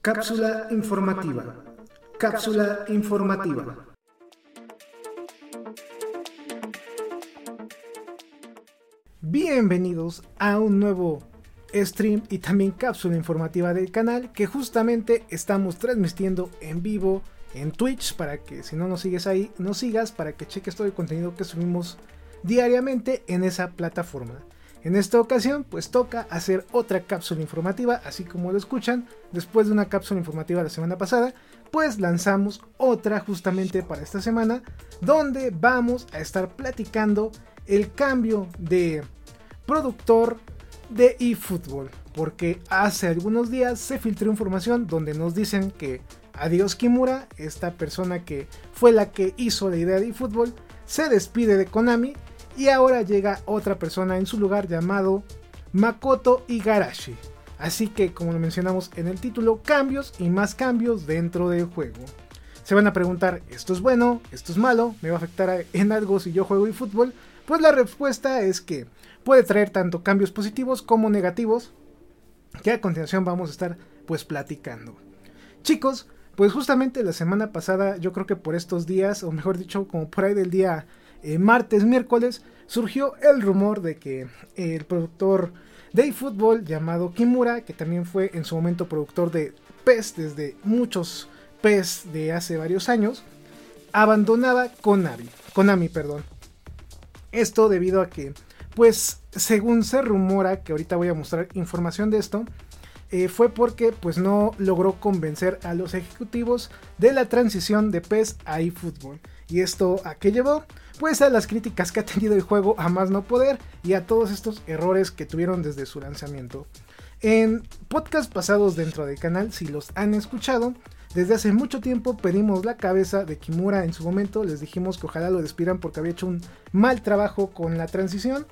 Cápsula informativa. Cápsula informativa. Bienvenidos a un nuevo stream y también cápsula informativa del canal que justamente estamos transmitiendo en vivo en Twitch para que si no nos sigues ahí, nos sigas para que cheques todo el contenido que subimos diariamente en esa plataforma. En esta ocasión, pues toca hacer otra cápsula informativa, así como lo escuchan. Después de una cápsula informativa la semana pasada, pues lanzamos otra justamente para esta semana, donde vamos a estar platicando el cambio de productor de eFootball. Porque hace algunos días se filtró información donde nos dicen que Adiós Kimura, esta persona que fue la que hizo la idea de eFootball, se despide de Konami y ahora llega otra persona en su lugar llamado Makoto Igarashi. Así que como lo mencionamos en el título, cambios y más cambios dentro del juego. Se van a preguntar, ¿esto es bueno? ¿Esto es malo? ¿Me va a afectar en algo si yo juego eFootball? Pues la respuesta es que puede traer tanto cambios positivos como negativos, que a continuación vamos a estar pues platicando. Chicos, pues justamente la semana pasada, yo creo que por estos días, o mejor dicho, como por ahí del día eh, martes, miércoles, surgió el rumor de que el productor de eFootball llamado Kimura, que también fue en su momento productor de PES desde muchos PES de hace varios años, abandonaba Konami, Konami, perdón. Esto debido a que, pues, según se rumora, que ahorita voy a mostrar información de esto, eh, fue porque pues no logró convencer a los ejecutivos de la transición de PES a eFootball. ¿Y esto a qué llevó? Pues a las críticas que ha tenido el juego a más no poder y a todos estos errores que tuvieron desde su lanzamiento. En podcast pasados dentro del canal, si los han escuchado, desde hace mucho tiempo pedimos la cabeza de Kimura en su momento, les dijimos que ojalá lo despidan porque había hecho un mal trabajo con la transición.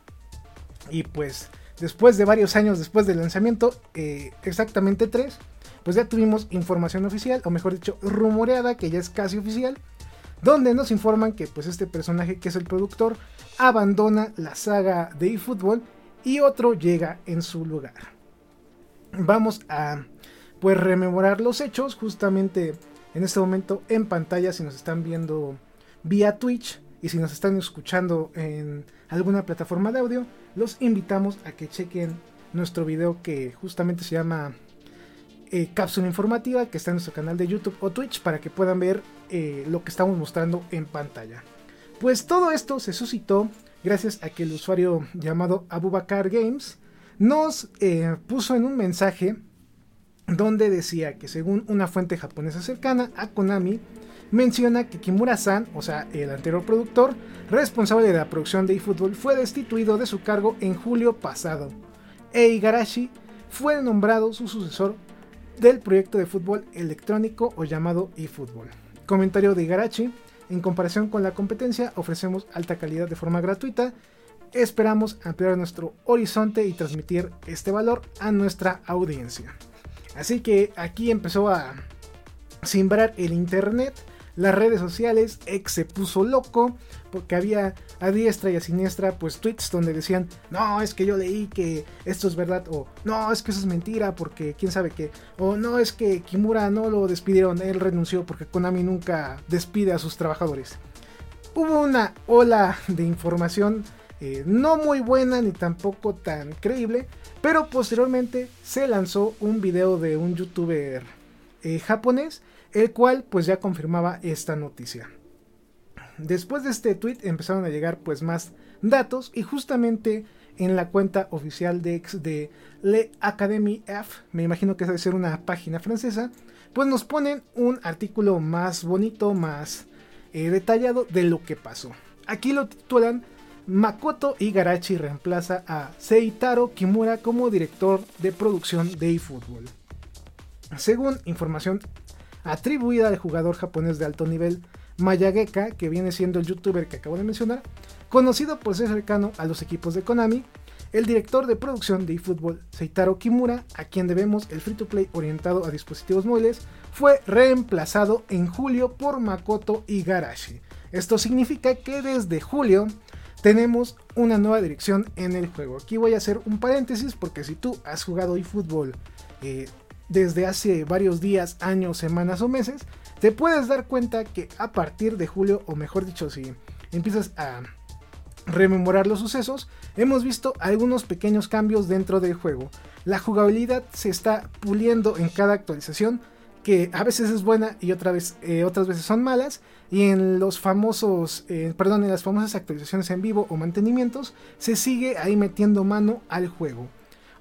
Y pues después de varios años después del lanzamiento, eh, exactamente tres, pues ya tuvimos información oficial, o mejor dicho, rumoreada, que ya es casi oficial, donde nos informan que pues este personaje que es el productor abandona la saga de eFootball y otro llega en su lugar. Vamos a pues rememorar los hechos justamente en este momento en pantalla si nos están viendo vía Twitch y si nos están escuchando en alguna plataforma de audio, los invitamos a que chequen nuestro video que justamente se llama eh, cápsula informativa que está en nuestro canal de YouTube o Twitch para que puedan ver eh, lo que estamos mostrando en pantalla. Pues todo esto se suscitó gracias a que el usuario llamado Abubakar Games nos eh, puso en un mensaje donde decía que según una fuente japonesa cercana a Konami, menciona que Kimura-san, o sea, el anterior productor, responsable de la producción de eFootball, fue destituido de su cargo en julio pasado. E Igarashi fue nombrado su sucesor del proyecto de fútbol electrónico o llamado eFootball. Comentario de Igarashi, en comparación con la competencia ofrecemos alta calidad de forma gratuita. Esperamos ampliar nuestro horizonte y transmitir este valor a nuestra audiencia. Así que aquí empezó a simbrar el internet las redes sociales, ex se puso loco porque había a diestra y a siniestra pues tweets donde decían, no, es que yo leí que esto es verdad, o no, es que eso es mentira porque quién sabe qué, o no, es que Kimura no lo despidieron, él renunció porque Konami nunca despide a sus trabajadores. Hubo una ola de información eh, no muy buena ni tampoco tan creíble, pero posteriormente se lanzó un video de un youtuber eh, japonés el cual pues ya confirmaba esta noticia. Después de este tweet empezaron a llegar pues más datos y justamente en la cuenta oficial de, de Le Academy F, me imagino que debe ser una página francesa, pues nos ponen un artículo más bonito, más eh, detallado de lo que pasó. Aquí lo titulan Makoto Igarashi reemplaza a Seitaro Kimura como director de producción de eFootball. Según información atribuida al jugador japonés de alto nivel Mayageka, que viene siendo el youtuber que acabo de mencionar, conocido por ser cercano a los equipos de Konami, el director de producción de eFootball Seitaro Kimura, a quien debemos el free to play orientado a dispositivos móviles, fue reemplazado en julio por Makoto Igarashi. Esto significa que desde julio tenemos una nueva dirección en el juego. Aquí voy a hacer un paréntesis porque si tú has jugado eFootball eh, desde hace varios días, años, semanas o meses, te puedes dar cuenta que a partir de julio, o mejor dicho, si empiezas a rememorar los sucesos, hemos visto algunos pequeños cambios dentro del juego. La jugabilidad se está puliendo en cada actualización, que a veces es buena y eh, otras veces son malas. Y en los famosos, eh, perdón, en las famosas actualizaciones en vivo o mantenimientos, se sigue ahí metiendo mano al juego.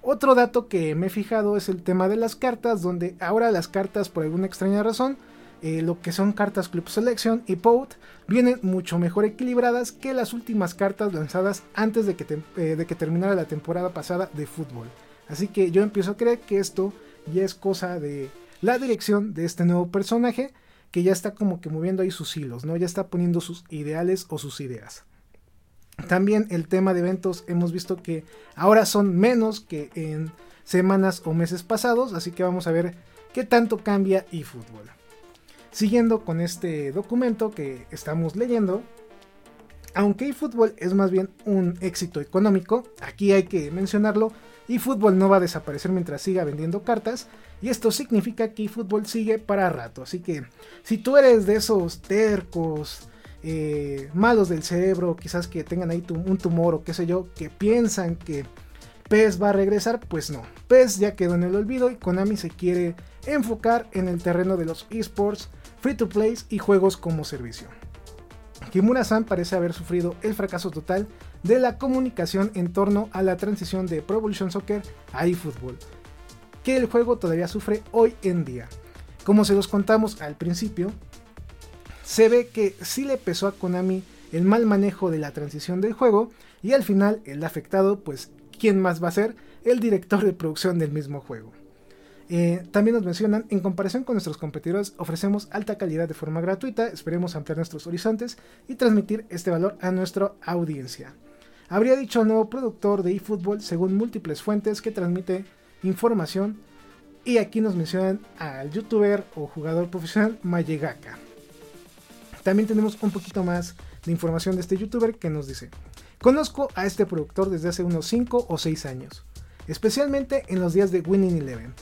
Otro dato que me he fijado es el tema de las cartas, donde ahora las cartas, por alguna extraña razón, eh, lo que son cartas Club Selection y POUT, vienen mucho mejor equilibradas que las últimas cartas lanzadas antes de que, de que terminara la temporada pasada de fútbol. Así que yo empiezo a creer que esto ya es cosa de la dirección de este nuevo personaje que ya está como que moviendo ahí sus hilos, ¿no? Ya está poniendo sus ideales o sus ideas. También el tema de eventos hemos visto que ahora son menos que en semanas o meses pasados, así que vamos a ver qué tanto cambia eFootball. Siguiendo con este documento que estamos leyendo, aunque eFootball es más bien un éxito económico, aquí hay que mencionarlo, eFootball no va a desaparecer mientras siga vendiendo cartas, y esto significa que eFootball sigue para rato. Así que si tú eres de esos tercos, eh, malos del cerebro, quizás que tengan ahí un tumor o qué sé yo, que piensan que PES va a regresar, pues no. PES ya quedó en el olvido y Konami se quiere enfocar en el terreno de los esports, free to play y juegos como servicio. Kimura-san parece haber sufrido el fracaso total de la comunicación en torno a la transición de Pro Evolution Soccer a eFootball que el juego todavía sufre hoy en día. Como se los contamos al principio, se ve que sí le pesó a Konami el mal manejo de la transición del juego y al final el afectado, pues, ¿quién más va a ser? El director de producción del mismo juego. Eh, también nos mencionan, en comparación con nuestros competidores, ofrecemos alta calidad de forma gratuita, esperemos ampliar nuestros horizontes y transmitir este valor a nuestra audiencia. Habría dicho el nuevo productor de eFootball según múltiples fuentes que transmite información. Y aquí nos mencionan al youtuber o jugador profesional Mayegaka. También tenemos un poquito más de información de este youtuber que nos dice, conozco a este productor desde hace unos 5 o 6 años, especialmente en los días de Winning Eleven,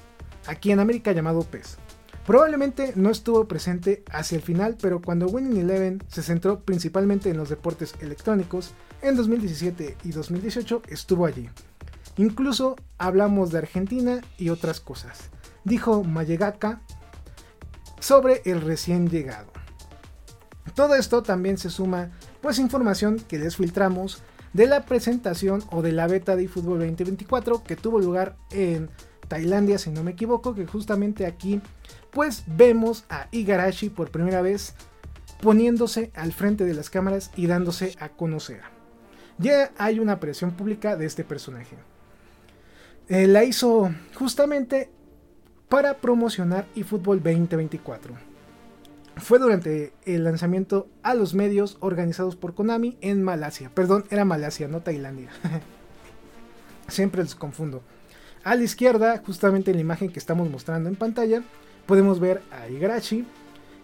aquí en América llamado PES. Probablemente no estuvo presente hacia el final, pero cuando Winning Eleven se centró principalmente en los deportes electrónicos, en 2017 y 2018 estuvo allí. Incluso hablamos de Argentina y otras cosas, dijo Mayegaka sobre el recién llegado. Todo esto también se suma pues información que les filtramos de la presentación o de la beta de eFootball 2024 que tuvo lugar en Tailandia si no me equivoco, que justamente aquí pues vemos a Igarashi por primera vez poniéndose al frente de las cámaras y dándose a conocer. Ya hay una presión pública de este personaje. Eh, la hizo justamente para promocionar eFootball 2024. Fue durante el lanzamiento a los medios organizados por Konami en Malasia. Perdón, era Malasia, no Tailandia. Siempre los confundo. A la izquierda, justamente en la imagen que estamos mostrando en pantalla, podemos ver a Igarashi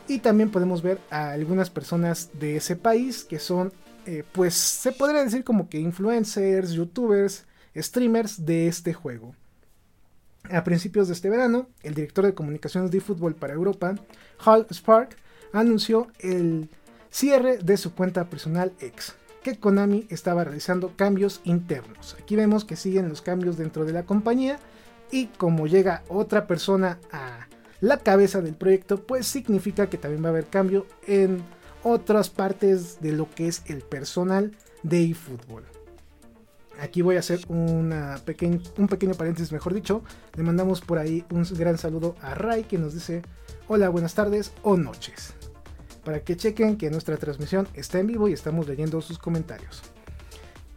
y también podemos ver a algunas personas de ese país que son, eh, pues se podría decir como que influencers, youtubers, streamers de este juego. A principios de este verano, el director de comunicaciones de fútbol para Europa, Hal Spark, anunció el cierre de su cuenta personal X, que Konami estaba realizando cambios internos. Aquí vemos que siguen los cambios dentro de la compañía y como llega otra persona a la cabeza del proyecto, pues significa que también va a haber cambio en otras partes de lo que es el personal de eFootball. Aquí voy a hacer una un pequeño paréntesis, mejor dicho. Le mandamos por ahí un gran saludo a Ray que nos dice hola, buenas tardes o noches. Para que chequen que nuestra transmisión está en vivo y estamos leyendo sus comentarios.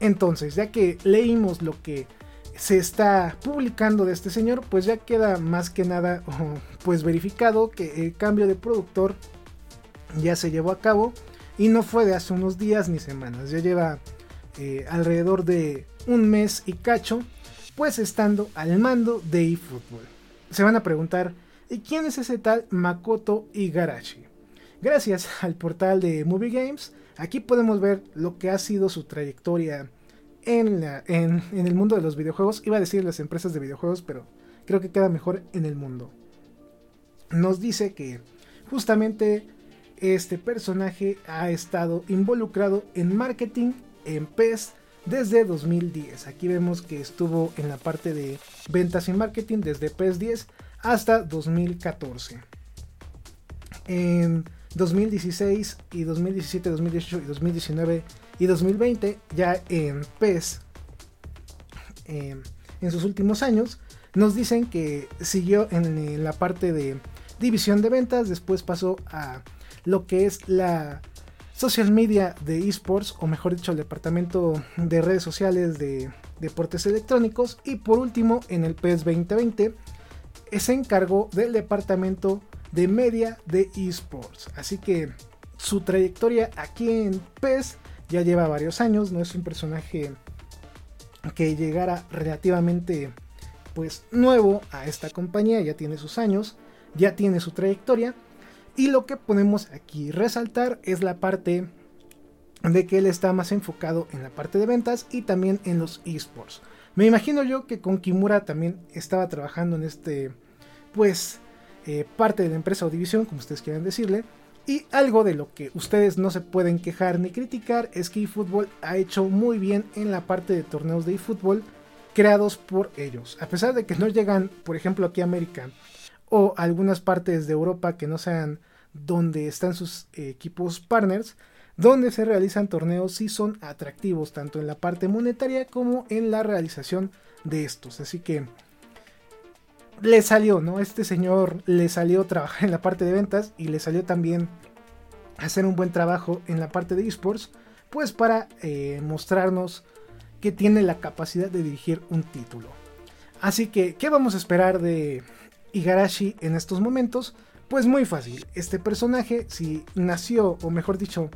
Entonces, ya que leímos lo que se está publicando de este señor, pues ya queda más que nada pues verificado que el cambio de productor ya se llevó a cabo y no fue de hace unos días ni semanas, ya lleva eh, alrededor de un mes y cacho, pues estando al mando de eFootball. Se van a preguntar, ¿y quién es ese tal Makoto Igarashi? Gracias al portal de Movie Games, Aquí podemos ver lo que ha sido su trayectoria en, el mundo de los videojuegos. Iba a decir las empresas de videojuegos, pero creo que queda mejor en el mundo. Nos dice que justamente este personaje ha estado involucrado en marketing en PES desde 2010. Aquí vemos que estuvo en la parte de ventas y marketing desde PES 10 hasta 2014. En 2016 y 2017, 2018 y 2019 y 2020 ya en PES em, en sus últimos años nos dicen que siguió en, la parte de división de ventas, después pasó a lo que es la social media de esports, o mejor dicho, el departamento de redes sociales de deportes electrónicos, y por último en el PES 2020 se encargó del departamento de media de esports. Así que su trayectoria aquí en PES ya lleva varios años, no es un personaje que llegara relativamente pues nuevo a esta compañía, ya tiene sus años, ya tiene su trayectoria y lo que podemos aquí resaltar es la parte de que él está más enfocado en la parte de ventas y también en los esports. Me imagino yo que con Kimura también estaba trabajando en este pues eh, parte de la empresa o división, como ustedes quieran decirle. Y algo de lo que ustedes no se pueden quejar ni criticar es que eFootball ha hecho muy bien en la parte de torneos de eFootball creados por ellos. A pesar de que no llegan, por ejemplo, aquí a América o algunas partes de Europa que no sean donde están sus equipos partners, donde se realizan torneos sí son atractivos tanto en la parte monetaria como en la realización de estos. Así que le salió, ¿no? Este señor le salió trabajar en la parte de ventas y le salió también hacer un buen trabajo en la parte de esports, pues para eh, mostrarnos que tiene la capacidad de dirigir un título. Así que, ¿qué vamos a esperar de Igarashi en estos momentos? Pues muy fácil, este personaje, si nació, o mejor dicho,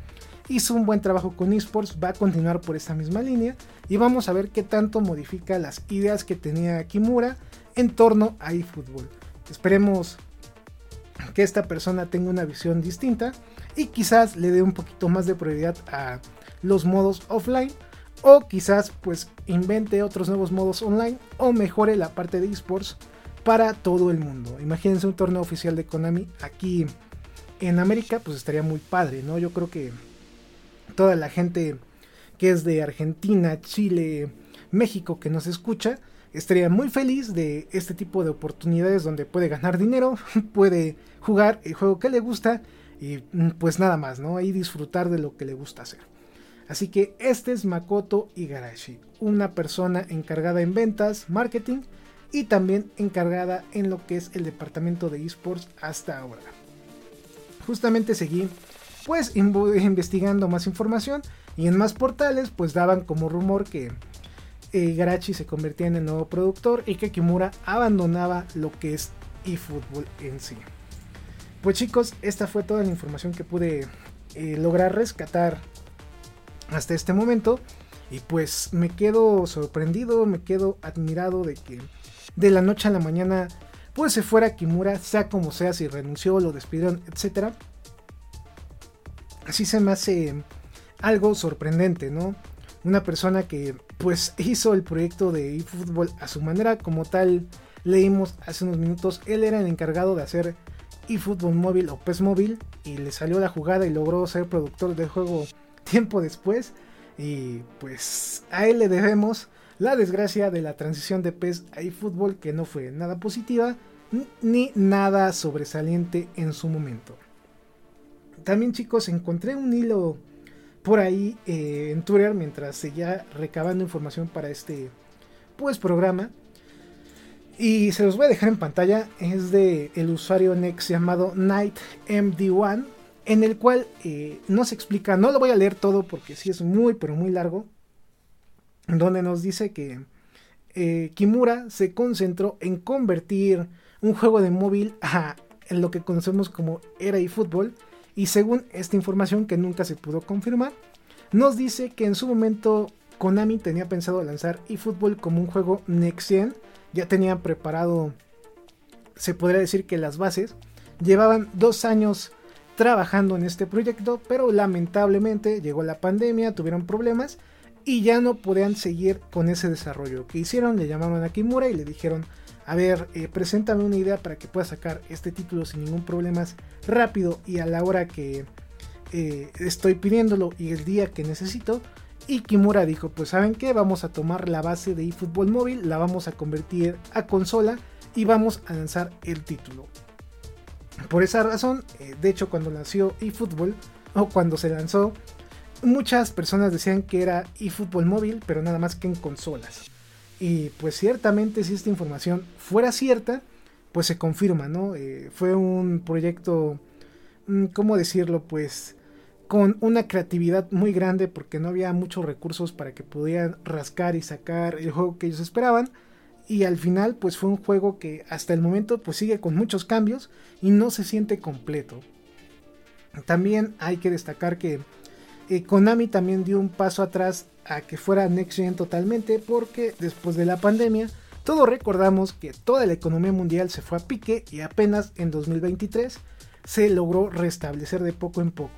hizo un buen trabajo con esports, va a continuar por esta misma línea y vamos a ver qué tanto modifica las ideas que tenía Kimura en torno a eFootball. Esperemos que esta persona tenga una visión distinta y quizás le dé un poquito más de prioridad a los modos offline o quizás pues invente otros nuevos modos online o mejore la parte de esports para todo el mundo. Imagínense un torneo oficial de Konami aquí en América, pues estaría muy padre, ¿no? Yo creo que toda la gente que es de Argentina, Chile, México que nos escucha, estaría muy feliz de este tipo de oportunidades donde puede ganar dinero, puede jugar el juego que le gusta y mm, pues nada más, ¿no? Y disfrutar de lo que le gusta hacer. Así que este es Makoto Igarashi, una persona encargada en ventas, marketing y también encargada en lo que es el departamento de esports hasta ahora. Justamente seguí pues investigando más información y en más portales pues daban como rumor que Garachi se convertía en el nuevo productor y que Kimura abandonaba lo que es eFootball en sí. Pues chicos, esta fue toda la información que pude eh, lograr rescatar hasta este momento. Y pues me quedo sorprendido, me quedo admirado de que de la noche a la mañana pues se fuera Kimura, sea como sea, si renunció, lo despidieron, etc. Así se me hace algo sorprendente, ¿no? Una persona que pues hizo el proyecto de eFootball a su manera, como tal leímos hace unos minutos, él era el encargado de hacer eFootball móvil o PES móvil y le salió la jugada y logró ser productor del juego tiempo después y pues a él le debemos la desgracia de la transición de PES a eFootball que no fue nada positiva ni nada sobresaliente en su momento. También chicos encontré un hilo por ahí eh, en Twitter mientras seguía recabando información para este pues programa. Y se los voy a dejar en pantalla. Es de el usuario Next llamado NightMD1. En el cual eh, nos explica. No lo voy a leer todo porque sí es muy pero muy largo. Donde nos dice que eh, Kimura se concentró en convertir un juego de móvil a en lo que conocemos como era y fútbol y según esta información que nunca se pudo confirmar, nos dice que en su momento Konami tenía pensado lanzar eFootball como un juego next gen, ya tenían preparado, se podría decir que las bases, llevaban dos años trabajando en este proyecto, pero lamentablemente llegó la pandemia, tuvieron problemas y ya no podían seguir con ese desarrollo. que hicieron? Le llamaron a Kimura y le dijeron, a ver, eh, preséntame una idea para que pueda sacar este título sin ningún problema rápido y a la hora que eh, estoy pidiéndolo y el día que necesito. Y Kimura dijo, pues saben qué, vamos a tomar la base de eFootball móvil, la vamos a convertir a consola y vamos a lanzar el título. Por esa razón, eh, de hecho cuando nació eFootball o cuando se lanzó, muchas personas decían que era eFootball móvil, pero nada más que en consolas. Y pues ciertamente si esta información fuera cierta, pues se confirma, ¿no? Eh, fue un proyecto, mm, ¿cómo decirlo? Pues con una creatividad muy grande porque no había muchos recursos para que pudieran rascar y sacar el juego que ellos esperaban y al final pues fue un juego que hasta el momento pues sigue con muchos cambios y no se siente completo. También hay que destacar que eh, Konami también dio un paso atrás a que fuera Next Gen totalmente porque después de la pandemia todos recordamos que toda la economía mundial se fue a pique y apenas en 2023 se logró restablecer de poco en poco.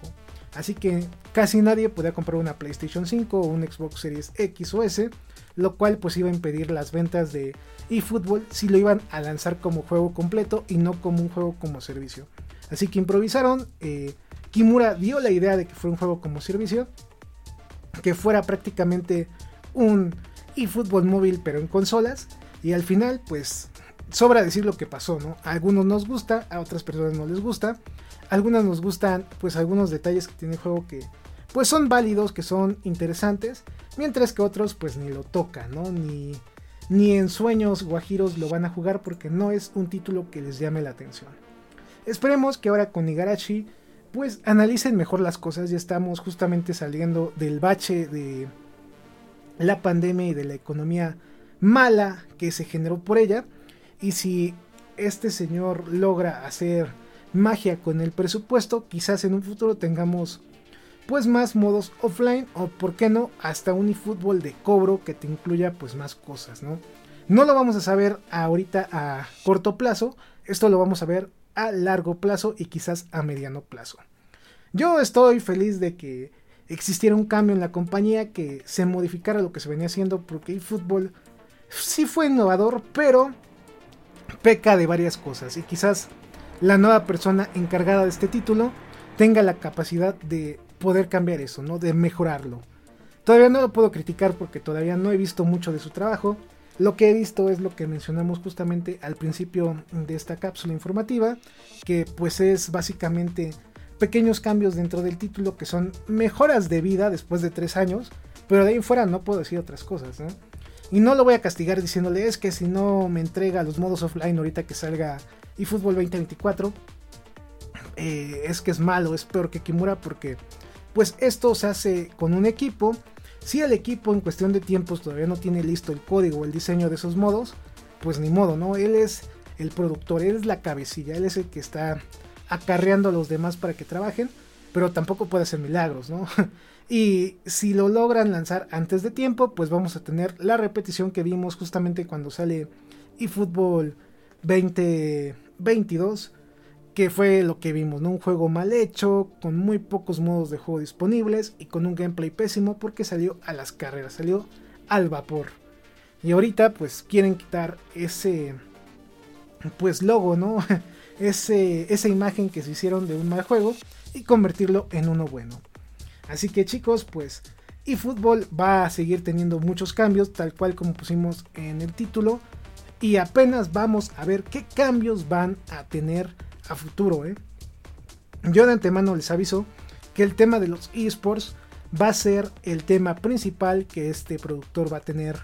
Así que casi nadie podía comprar una PlayStation 5 o un Xbox Series X o S lo cual pues iba a impedir las ventas de eFootball si lo iban a lanzar como juego completo y no como un juego como servicio. Así que improvisaron, eh, Kimura dio la idea de que fuera un juego como servicio, que fuera prácticamente un eFootball móvil pero en consolas y al final pues sobra decir lo que pasó, ¿no? A algunos nos gusta, a otras personas no les gusta. algunas nos gustan pues algunos detalles que tiene el juego que pues son válidos, que son interesantes, mientras que otros pues ni lo tocan, ¿no? Ni, ni en sueños guajiros lo van a jugar porque no es un título que les llame la atención. Esperemos que ahora con Igarashi pues analicen mejor las cosas, ya estamos justamente saliendo del bache de la pandemia y de la economía mala que se generó por ella. Y si este señor logra hacer magia con el presupuesto, quizás en un futuro tengamos pues más modos offline o por qué no hasta un eFootball de cobro que te incluya pues más cosas, ¿no? No lo vamos a saber ahorita a corto plazo, esto lo vamos a ver a largo plazo y quizás a mediano plazo. Yo estoy feliz de que existiera un cambio en la compañía, que se modificara lo que se venía haciendo, porque eFootball sí fue innovador, pero peca de varias cosas y quizás la nueva persona encargada de este título tenga la capacidad de poder cambiar eso, ¿no? De mejorarlo. Todavía no lo puedo criticar porque todavía no he visto mucho de su trabajo. Lo que he visto es lo que mencionamos justamente al principio de esta cápsula informativa, que pues es básicamente pequeños cambios dentro del título que son mejoras de vida después de tres años, pero de ahí fuera no puedo decir otras cosas, ¿no? Y no lo voy a castigar diciéndole es que si no me entrega los modos offline ahorita que salga eFootball 2024, eh, es que es malo, es peor que Kimura porque pues esto se hace con un equipo. Si el equipo en cuestión de tiempos todavía no tiene listo el código o el diseño de esos modos, pues ni modo, ¿no? Él es el productor, él es la cabecilla, él es el que está acarreando a los demás para que trabajen, pero tampoco puede hacer milagros, ¿no? y si lo logran lanzar antes de tiempo, pues vamos a tener la repetición que vimos justamente cuando sale eFootball 2022 que fue lo que vimos, ¿no? Un juego mal hecho, con muy pocos modos de juego disponibles y con un gameplay pésimo porque salió a las carreras, salió al vapor. Y ahorita pues quieren quitar ese pues logo, ¿no? Ese, esa imagen que se hicieron de un mal juego y convertirlo en uno bueno. Así que chicos, pues eFootball va a seguir teniendo muchos cambios, tal cual como pusimos en el título. Y apenas vamos a ver qué cambios van a tener a futuro. ¿eh? Yo de antemano les aviso que el tema de los esports va a ser el tema principal que este productor va a tener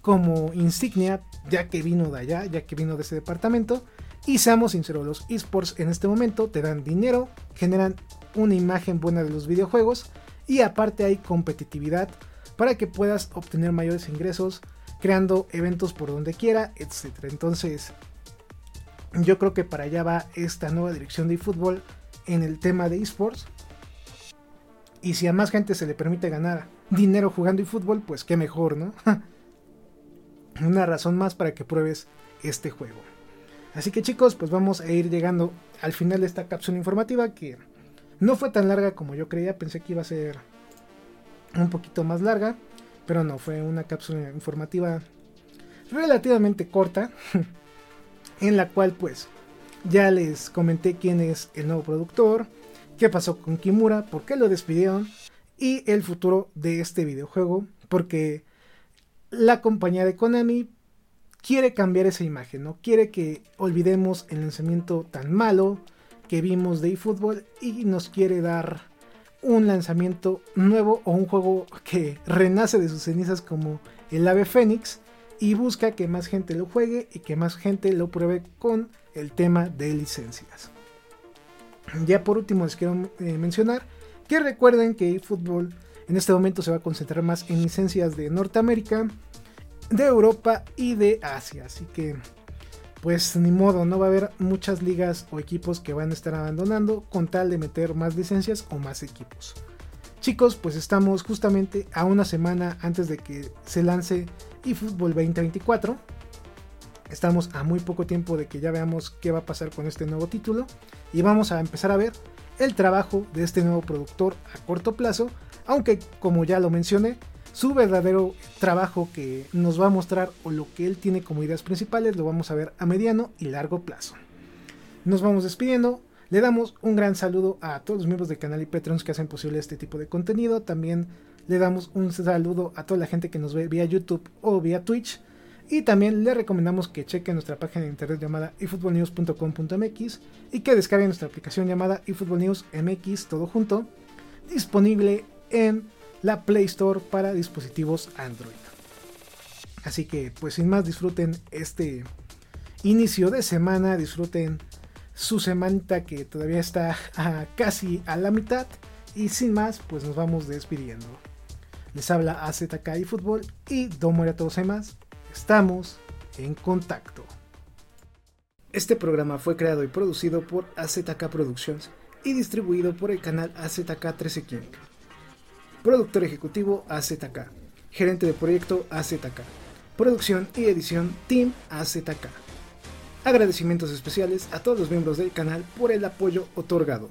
como insignia, ya que vino de allá, ya que vino de ese departamento. Y seamos sinceros, los esports en este momento te dan dinero, generan una imagen buena de los videojuegos y aparte hay competitividad para que puedas obtener mayores ingresos creando eventos por donde quiera, etc. Entonces, yo creo que para allá va esta nueva dirección de fútbol en el tema de esports. Y si a más gente se le permite ganar dinero jugando fútbol, pues qué mejor, ¿no? Una razón más para que pruebes este juego. Así que chicos, pues vamos a ir llegando al final de esta cápsula informativa que No fue tan larga como yo creía, pensé que iba a ser un poquito más larga, pero no, fue una cápsula informativa relativamente corta, en la cual pues ya les comenté quién es el nuevo productor, qué pasó con Kimura, por qué lo despidieron y el futuro de este videojuego, porque la compañía de Konami quiere cambiar esa imagen, no quiere que olvidemos el lanzamiento tan malo que vimos de eFootball y nos quiere dar un lanzamiento nuevo o un juego que renace de sus cenizas como el ave fénix y busca que más gente lo juegue y que más gente lo pruebe con el tema de licencias. Ya por último les quiero eh, mencionar que recuerden que eFootball en este momento se va a concentrar más en licencias de Norteamérica, de Europa y de Asia. Así que pues ni modo, no va a haber muchas ligas o equipos que van a estar abandonando con tal de meter más licencias o más equipos. Chicos, pues estamos justamente a una semana antes de que se lance eFootball 2024. Estamos a muy poco tiempo de que ya veamos qué va a pasar con este nuevo título y vamos a empezar a ver el trabajo de este nuevo productor a corto plazo, aunque como ya lo mencioné, su verdadero trabajo que nos va a mostrar o lo que él tiene como ideas principales lo vamos a ver a mediano y largo plazo. Nos vamos despidiendo. Le damos un gran saludo a todos los miembros del canal y Patrons que hacen posible este tipo de contenido. También le damos un saludo a toda la gente que nos ve vía YouTube o vía Twitch. Y también le recomendamos que chequen nuestra página de internet llamada efootballnews.com.mx y que descarguen nuestra aplicación llamada efootballnewsmx todo junto, disponible en la Play Store para dispositivos Android. Así que, pues sin más, disfruten este inicio de semana, disfruten su semana que todavía está casi a la mitad. Y sin más, pues nos vamos despidiendo. Les habla AZK y Fútbol y Domo a todos más. Estamos en contacto. Este programa fue creado y producido por AZK Productions y distribuido por el canal AZK 13 King. Productor ejecutivo AZK. Gerente de proyecto AZK. Producción y edición Team AZK. Agradecimientos especiales a todos los miembros del canal por el apoyo otorgado.